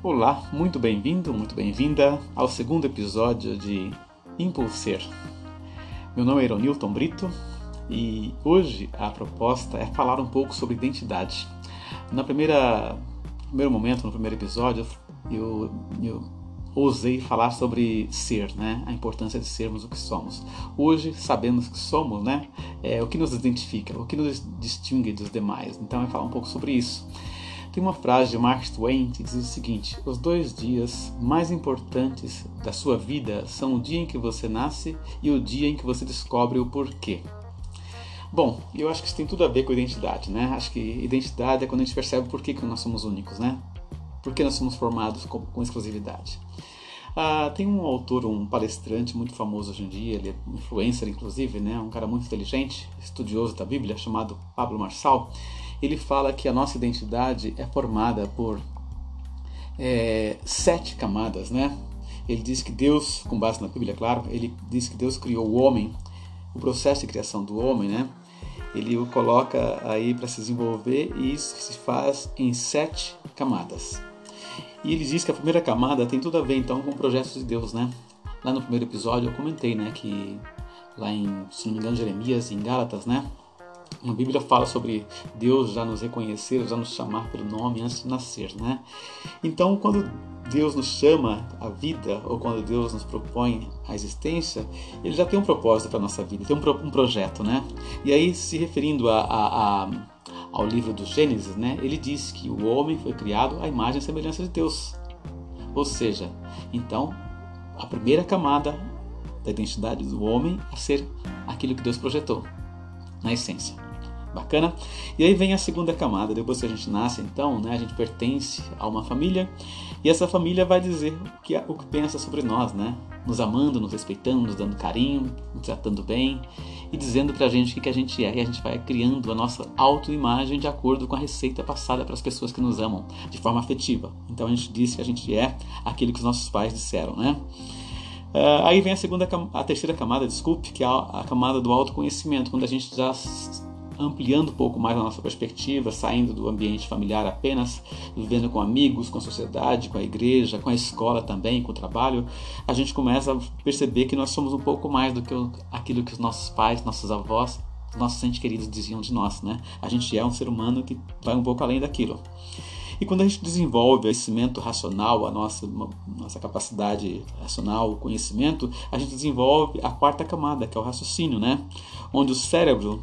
Olá, muito bem-vindo, muito bem-vinda ao segundo episódio de Impulser. Meu nome é Ironilton Brito e hoje a proposta é falar um pouco sobre identidade. Na primeira, no primeiro momento, no primeiro episódio, eu, eu ousei falar sobre ser, né? A importância de sermos o que somos. Hoje sabemos que somos, né? É o que nos identifica, o que nos distingue dos demais. Então, eu falar um pouco sobre isso. Tem uma frase de Mark Twain que diz o seguinte: Os dois dias mais importantes da sua vida são o dia em que você nasce e o dia em que você descobre o porquê. Bom, eu acho que isso tem tudo a ver com identidade, né? Acho que identidade é quando a gente percebe por que, que nós somos únicos, né? Por que nós somos formados com, com exclusividade. Ah, tem um autor, um palestrante muito famoso hoje em dia, ele é influencer inclusive, né? Um cara muito inteligente, estudioso da Bíblia, chamado Pablo Marçal. Ele fala que a nossa identidade é formada por é, sete camadas, né? Ele diz que Deus, com base na Bíblia, claro, ele diz que Deus criou o homem, o processo de criação do homem, né? Ele o coloca aí para se desenvolver e isso se faz em sete camadas. E ele diz que a primeira camada tem tudo a ver então com o projeto de Deus, né? Lá no primeiro episódio eu comentei, né, que lá em, se não me engano, Jeremias, em Gálatas, né? A Bíblia fala sobre Deus já nos reconhecer, já nos chamar pelo nome antes de nascer, né? Então, quando Deus nos chama à vida, ou quando Deus nos propõe a existência, Ele já tem um propósito para a nossa vida, tem um, um, projeto, né? E aí, se referindo a, a, a, ao livro do Gênesis, né? Ele diz que o homem foi criado à imagem e semelhança de Deus. Ou seja, então, a primeira camada da identidade do homem é ser aquilo que Deus projetou, na essência. Bacana? E aí vem a segunda camada, depois que a gente nasce, então, né, a gente pertence a uma família e essa família vai dizer o que, o que pensa sobre nós, né? Nos amando, nos respeitando, nos dando carinho, nos tratando bem e dizendo pra gente o que, que a gente é. E a gente vai criando a nossa autoimagem de acordo com a receita passada para as pessoas que nos amam, de forma afetiva. Então a gente diz que a gente é aquilo que os nossos pais disseram, né? Uh, aí vem a segunda, a terceira camada, desculpe, que é a, a camada do autoconhecimento, quando a gente já ampliando um pouco mais a nossa perspectiva, saindo do ambiente familiar apenas, vivendo com amigos, com a sociedade, com a igreja, com a escola também, com o trabalho, a gente começa a perceber que nós somos um pouco mais do que aquilo que os nossos pais, nossos avós, nossos entes queridos diziam de nós, né? A gente é um ser humano que vai um pouco além daquilo. E quando a gente desenvolve o conhecimento racional, a nossa, nossa capacidade racional, o conhecimento, a gente desenvolve a quarta camada, que é o raciocínio, né? Onde o cérebro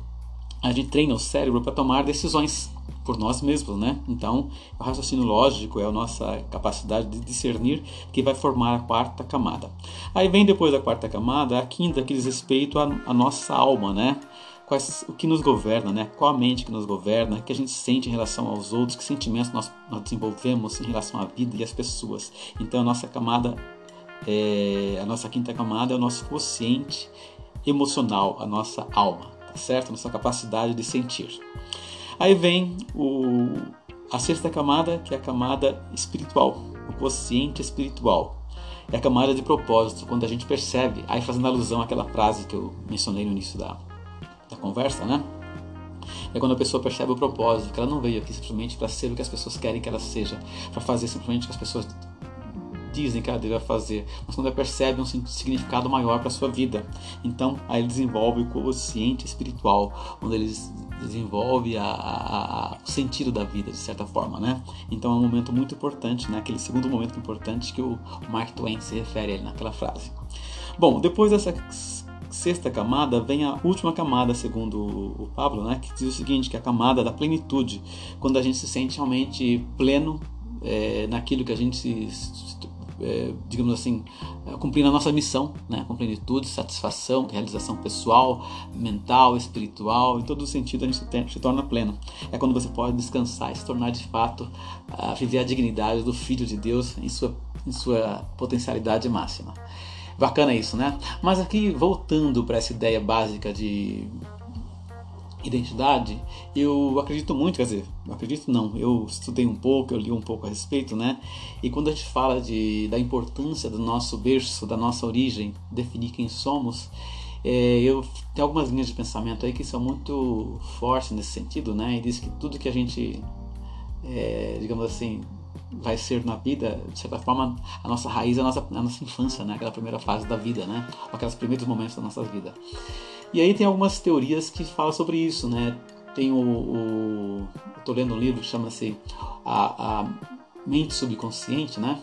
a gente treina o cérebro para tomar decisões por nós mesmos, né? Então, o raciocínio lógico é a nossa capacidade de discernir que vai formar a quarta camada. Aí vem depois da quarta camada a quinta que diz respeito à, à nossa alma, né? Quais, o que nos governa, né? Qual a mente que nos governa, que a gente sente em relação aos outros, que sentimentos nós, nós desenvolvemos em relação à vida e às pessoas. Então, a nossa camada, é, a nossa quinta camada é o nosso consciente emocional, a nossa alma certo? Nossa capacidade de sentir. Aí vem o, a sexta camada, que é a camada espiritual, o consciente espiritual. É a camada de propósito, quando a gente percebe, aí fazendo alusão àquela frase que eu mencionei no início da, da conversa, né? É quando a pessoa percebe o propósito, que ela não veio aqui simplesmente para ser o que as pessoas querem que ela seja, para fazer simplesmente o que as pessoas dizem que ela deve fazer, mas quando ela percebe um significado maior para a sua vida. Então, aí ele desenvolve o consciente espiritual, onde ele desenvolve a, a, a, o sentido da vida, de certa forma, né? Então é um momento muito importante, né? Aquele segundo momento importante que o Mark Twain se refere ali naquela frase. Bom, depois dessa sexta camada vem a última camada, segundo o Pablo, né, que diz o seguinte, que é a camada da plenitude, quando a gente se sente realmente pleno é, naquilo que a gente se, é, digamos assim, é, cumprindo a nossa missão, né? com plenitude, satisfação, realização pessoal, mental, espiritual, em todo sentido a gente se, se torna pleno. É quando você pode descansar e se tornar de fato, a viver a dignidade do Filho de Deus em sua, em sua potencialidade máxima. Bacana isso, né? Mas aqui, voltando para essa ideia básica de identidade, eu acredito muito, quer dizer, acredito não, eu estudei um pouco, eu li um pouco a respeito, né? E quando a gente fala de, da importância do nosso berço, da nossa origem, definir quem somos, é, eu tenho algumas linhas de pensamento aí que são muito fortes nesse sentido, né? E diz que tudo que a gente, é, digamos assim, vai ser na vida, de certa forma, a nossa raiz, a nossa, a nossa infância, né? aquela primeira fase da vida, né? aqueles primeiros momentos da nossa vida. E aí tem algumas teorias que falam sobre isso, né? Tem o, o estou lendo um livro que chama-se a, a mente subconsciente, né?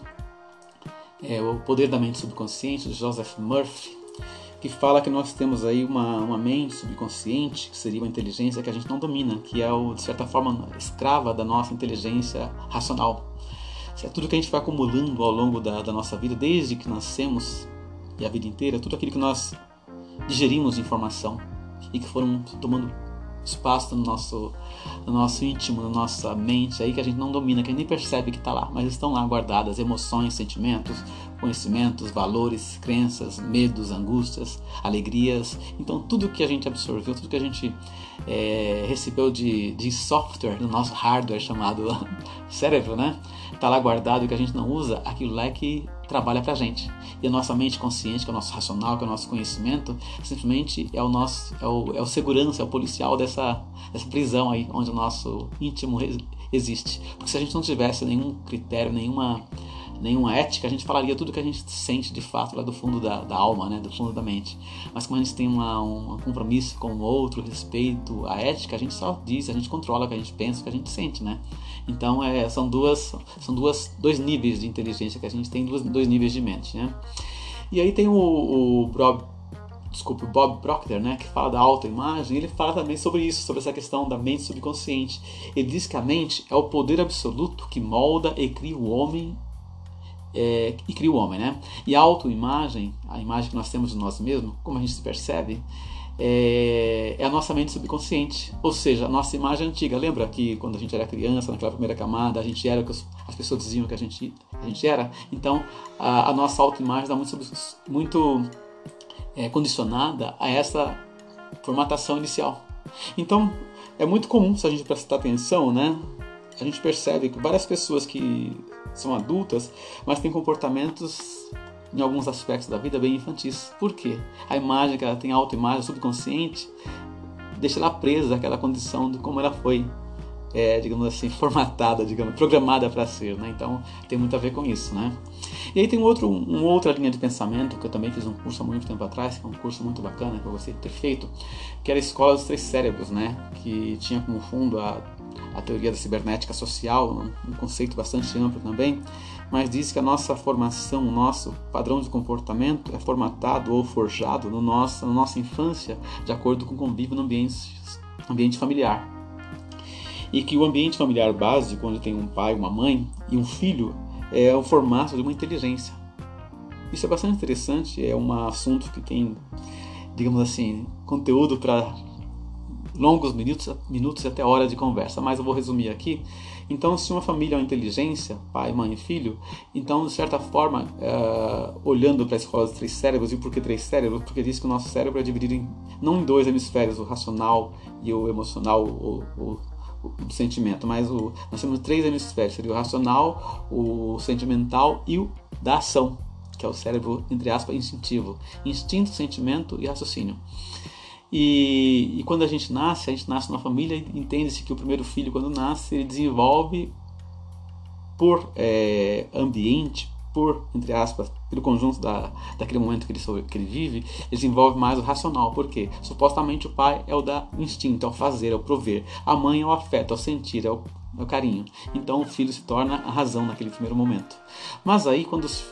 É o poder da mente subconsciente de Joseph Murphy, que fala que nós temos aí uma, uma mente subconsciente, que seria uma inteligência que a gente não domina, que é, o, de certa forma, escrava da nossa inteligência racional. É tudo que a gente vai acumulando ao longo da, da nossa vida, desde que nascemos e a vida inteira, tudo aquilo que nós digerimos de informação e que foram tomando espaço no nosso, no nosso íntimo, na nossa mente, aí que a gente não domina, que a gente nem percebe que está lá, mas estão lá guardadas emoções, sentimentos, conhecimentos, valores, crenças, medos, angústias, alegrias. Então, tudo que a gente absorveu, tudo que a gente é, recebeu de, de software no nosso hardware chamado cérebro, né? Está lá guardado que a gente não usa, aquilo lá é que trabalha para a gente. E a nossa mente consciente, que é o nosso racional, que é o nosso conhecimento, simplesmente é o nosso, é o, é o segurança, é o policial dessa, dessa prisão aí, onde o nosso íntimo existe. Porque se a gente não tivesse nenhum critério, nenhuma nenhuma ética, a gente falaria tudo que a gente sente de fato lá do fundo da, da alma, né, do fundo da mente. Mas como a gente tem uma, um compromisso com o outro, respeito à ética, a gente só diz, a gente controla o que a gente pensa, o que a gente sente, né? Então é, são duas, são duas, dois níveis de inteligência que a gente tem, dois, dois níveis de mente, né? E aí tem o, o Bob, desculpa, o Bob Proctor, né, que fala da autoimagem, ele fala também sobre isso, sobre essa questão da mente subconsciente. Ele diz que a mente é o poder absoluto que molda e cria o homem é, e cria o homem, né? E a autoimagem, a imagem que nós temos de nós mesmos, como a gente se percebe, é, é, a nossa mente subconsciente, ou seja, a nossa imagem antiga. Lembra que quando a gente era criança, naquela primeira camada, a gente era o que as pessoas diziam que a gente, a gente era? Então, a, a nossa autoimagem está muito, muito é, condicionada a essa formatação inicial. Então, é muito comum, se a gente prestar atenção, né? A gente percebe que várias pessoas que são adultas, mas têm comportamentos em alguns aspectos da vida bem infantis. Por quê? A imagem que ela tem, a autoimagem subconsciente, deixa ela presa àquela condição de como ela foi, é, digamos assim, formatada, digamos, programada para ser, né? Então tem muito a ver com isso, né? E aí tem outro, uma outra linha de pensamento que eu também fiz um curso há muito tempo atrás, que é um curso muito bacana que eu gostei de ter feito, que era a Escola dos Três Cérebros, né? Que tinha como fundo a a teoria da cibernética social, um conceito bastante amplo também, mas diz que a nossa formação, o nosso padrão de comportamento é formatado ou forjado no nosso, na nossa infância de acordo com o convívio no ambiente, ambiente familiar. E que o ambiente familiar básico, onde tem um pai, uma mãe e um filho, é o formato de uma inteligência. Isso é bastante interessante, é um assunto que tem, digamos assim, conteúdo para longos minutos, minutos e até horas de conversa, mas eu vou resumir aqui. Então, se uma família é uma inteligência, pai, mãe e filho, então, de certa forma, uh, olhando para a escola dos três cérebros, e por que três cérebros? Porque diz que o nosso cérebro é dividido em, não em dois hemisférios, o racional e o emocional, o, o, o sentimento, mas o, nós temos três hemisférios, seria o racional, o sentimental e o da ação, que é o cérebro, entre aspas, instintivo. Instinto, sentimento e raciocínio. E, e, quando a gente nasce, a gente nasce numa família, entende-se que o primeiro filho, quando nasce, ele desenvolve por é, ambiente, por, entre aspas, pelo conjunto da, daquele momento que ele, que ele vive, ele desenvolve mais o racional. Por quê? Supostamente o pai é o da instinto, é o fazer, é o prover. A mãe é o afeto, é o sentir, é o, é o carinho. Então o filho se torna a razão naquele primeiro momento. Mas aí, quando os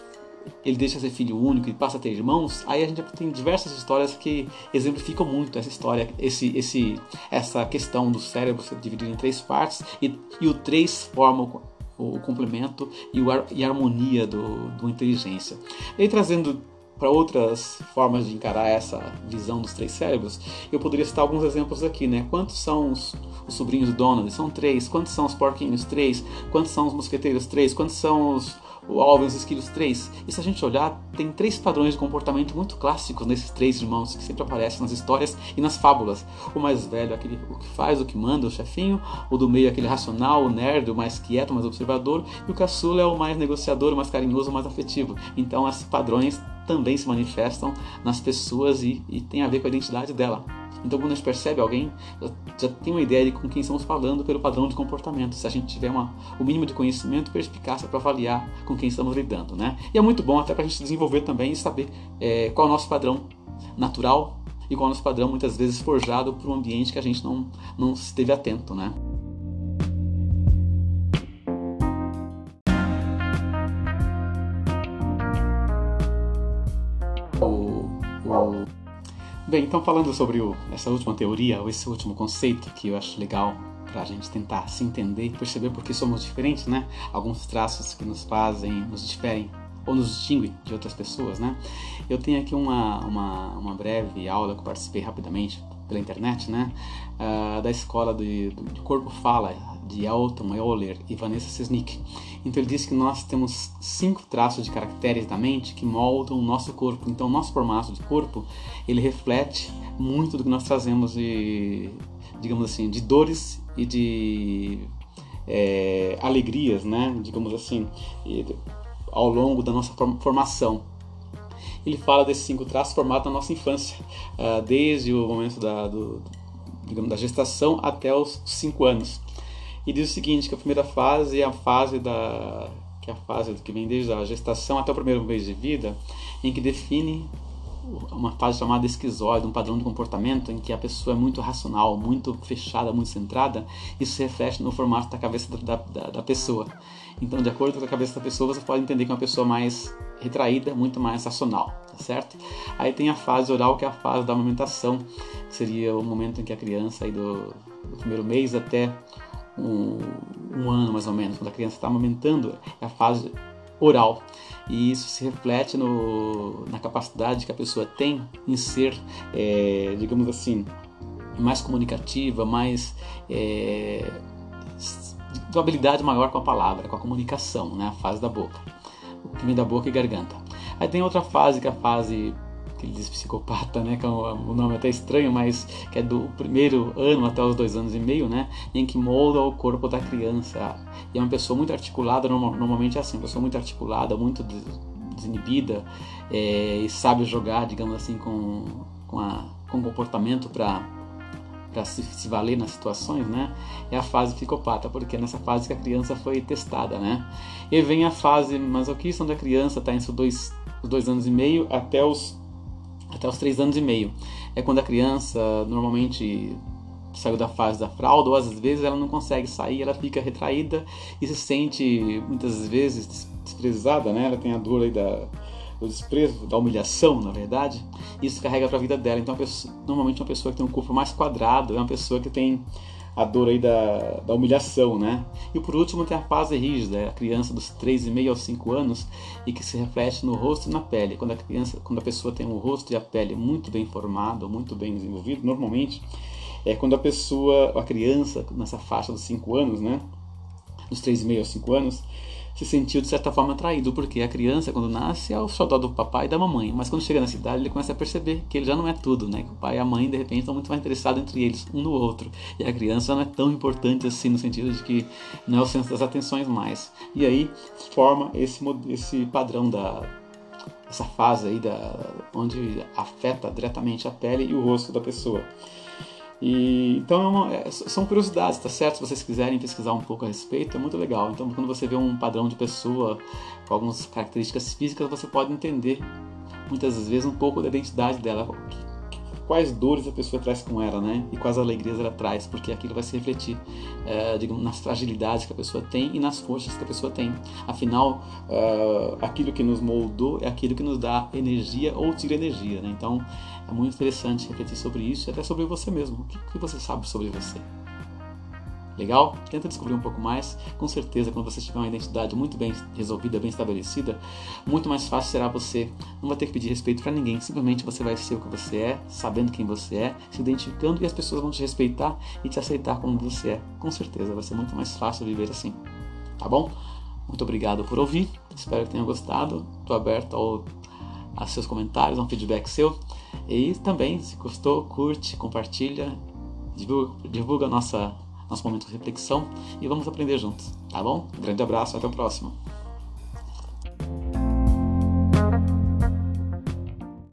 ele deixa de ser filho único e passa a ter irmãos, aí a gente tem diversas histórias que exemplificam muito essa história, esse, esse, essa questão do cérebro ser dividido em três partes e, e o três forma o, o complemento e, o, e a harmonia do, do inteligência. E trazendo para outras formas de encarar essa visão dos três cérebros, eu poderia citar alguns exemplos aqui, né? Quantos são os, os sobrinhos do Donald? São três. Quantos são os porquinhos? Três. Quantos são os mosqueteiros? Três. Quantos são os o Alvin e os esquilos 3. E se a gente olhar, tem três padrões de comportamento muito clássicos nesses três irmãos que sempre aparecem nas histórias e nas fábulas. O mais velho, aquele o que faz, o que manda, o chefinho. O do meio, aquele racional, o nerd, o mais quieto, o mais observador. E o caçula é o mais negociador, o mais carinhoso, o mais afetivo. Então, esses padrões também se manifestam nas pessoas e, e tem a ver com a identidade dela. Então, quando a gente percebe alguém, já tem uma ideia de com quem estamos falando pelo padrão de comportamento. Se a gente tiver uma, o mínimo de conhecimento, perspicácia para avaliar com quem estamos lidando, né? E é muito bom até para a gente desenvolver também e saber é, qual é o nosso padrão natural e qual é o nosso padrão muitas vezes forjado por um ambiente que a gente não, não esteve atento, né? Bem, então falando sobre o, essa última teoria, ou esse último conceito que eu acho legal para a gente tentar se entender e perceber porque somos diferentes, né? Alguns traços que nos fazem, nos diferem ou nos distinguem de outras pessoas, né? Eu tenho aqui uma, uma, uma breve aula que eu participei rapidamente pela internet, né? Uh, da escola de, de Corpo Fala, de Elton Euler e Vanessa Sesnick. Então ele diz que nós temos cinco traços de caracteres da mente que moldam o nosso corpo. Então o nosso formato de corpo ele reflete muito do que nós trazemos de, digamos assim, de dores e de é, alegrias, né? Digamos assim, ao longo da nossa formação. Ele fala desses cinco traços formados na nossa infância, ah, desde o momento da, do, digamos, da gestação até os cinco anos. E diz o seguinte, que a primeira fase é a fase da que é a fase que vem desde a gestação até o primeiro mês de vida, em que define uma fase chamada esquizoide, um padrão de comportamento em que a pessoa é muito racional, muito fechada, muito centrada, isso se reflete no formato da cabeça da, da, da, pessoa. Então, de acordo com a cabeça da pessoa, você pode entender que é uma pessoa mais retraída, muito mais racional, tá certo? Aí tem a fase oral, que é a fase da amamentação, que seria o momento em que a criança, aí do, do primeiro mês até um, um ano mais ou menos, quando a criança está amamentando, é a fase oral. E isso se reflete no, na capacidade que a pessoa tem em ser, é, digamos assim, mais comunicativa, mais. É, de uma habilidade maior com a palavra, com a comunicação, né? a fase da boca. O que vem da boca e garganta. Aí tem outra fase, que é a fase que ele diz psicopata, né? Que é o nome é até estranho, mas que é do primeiro ano até os dois anos e meio, né? Em que molda o corpo da criança. E é uma pessoa muito articulada, normalmente é assim, uma pessoa muito articulada, muito desinibida é, e sabe jogar, digamos assim, com, com, a, com comportamento para para se, se, valer nas situações, né? É a fase psicopata, porque é nessa fase que a criança foi testada, né? E vem a fase masoquista, onde a criança está entre dois, os dois anos e meio até os até os 3 anos e meio. É quando a criança normalmente saiu da fase da fralda, ou às vezes ela não consegue sair, ela fica retraída e se sente muitas vezes desprezada, né? Ela tem a dor aí da, do desprezo, da humilhação, na verdade. Isso carrega para a vida dela. Então, pessoa, normalmente uma pessoa que tem um corpo mais quadrado é uma pessoa que tem a dor aí da, da humilhação, né? E por último tem a fase rígida, a criança dos 3,5 aos 5 anos e que se reflete no rosto e na pele. Quando a criança, quando a pessoa tem o rosto e a pele muito bem formado, muito bem desenvolvido, normalmente é quando a pessoa, a criança nessa faixa dos 5 anos, né? Dos 3,5 aos 5 anos, se sentiu de certa forma atraído, porque a criança, quando nasce, é o xodó do papai e da mamãe, mas quando chega na cidade, ele começa a perceber que ele já não é tudo, né? Que o pai e a mãe, de repente, estão muito mais interessados entre eles, um no outro, e a criança não é tão importante assim, no sentido de que não é o centro das atenções mais. E aí forma esse, esse padrão da essa fase aí da onde afeta diretamente a pele e o rosto da pessoa. E, então é uma, é, são curiosidades, tá certo? Se vocês quiserem pesquisar um pouco a respeito, é muito legal. Então quando você vê um padrão de pessoa com algumas características físicas, você pode entender muitas vezes um pouco da identidade dela, quais dores a pessoa traz com ela, né? E quais alegrias ela traz, porque aquilo vai se refletir, é, digamos, nas fragilidades que a pessoa tem e nas forças que a pessoa tem. Afinal, uh, aquilo que nos moldou é aquilo que nos dá energia ou tira energia, né? Então, é muito interessante refletir sobre isso e até sobre você mesmo. O que, que você sabe sobre você? Legal? Tenta descobrir um pouco mais. Com certeza, quando você tiver uma identidade muito bem resolvida, bem estabelecida, muito mais fácil será você. Não vai ter que pedir respeito para ninguém. Simplesmente você vai ser o que você é, sabendo quem você é, se identificando e as pessoas vão te respeitar e te aceitar como você é. Com certeza, vai ser muito mais fácil viver assim. Tá bom? Muito obrigado por ouvir. Espero que tenham gostado. Estou aberto ao, a seus comentários, a um feedback seu. E também, se gostou, curte, compartilha, divulga, divulga a nossa nosso momento de reflexão e vamos aprender juntos, tá bom? Grande abraço, até o próximo.